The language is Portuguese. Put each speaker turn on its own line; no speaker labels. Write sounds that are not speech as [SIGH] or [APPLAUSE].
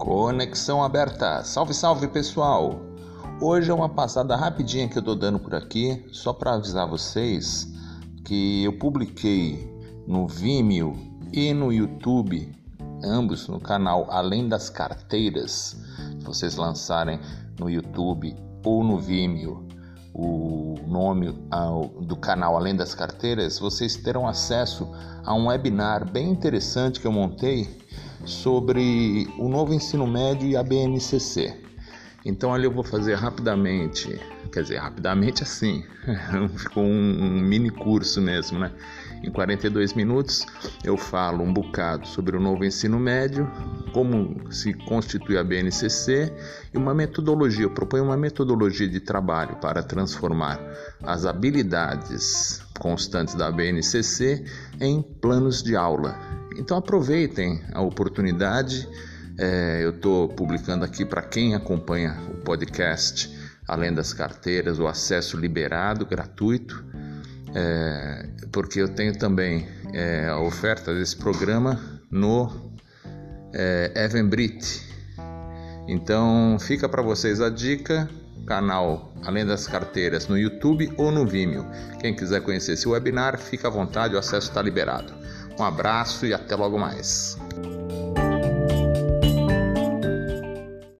Conexão aberta. Salve, salve pessoal! Hoje é uma passada rapidinha que eu tô dando por aqui, só para avisar vocês que eu publiquei no Vimeo e no YouTube, ambos no canal Além das Carteiras. Se vocês lançarem no YouTube ou no Vimeo o nome do canal Além das Carteiras, vocês terão acesso a um webinar bem interessante que eu montei sobre o novo ensino médio e a BNCC. Então ali eu vou fazer rapidamente, quer dizer, rapidamente assim, [LAUGHS] ficou um, um, mini curso mesmo, né? Em 42 minutos eu falo um bocado sobre o novo ensino médio, como se constitui a BNCC e uma metodologia. Proponho uma metodologia de trabalho para transformar as habilidades constantes da BNCC em planos de aula então aproveitem a oportunidade. É, eu estou publicando aqui para quem acompanha o podcast, além das carteiras, o acesso liberado, gratuito, é, porque eu tenho também é, a oferta desse programa no é, Evenbrit. Então fica para vocês a dica, canal Além das Carteiras no YouTube ou no Vimeo. Quem quiser conhecer esse webinar, fica à vontade, o acesso está liberado. Um abraço e até logo mais.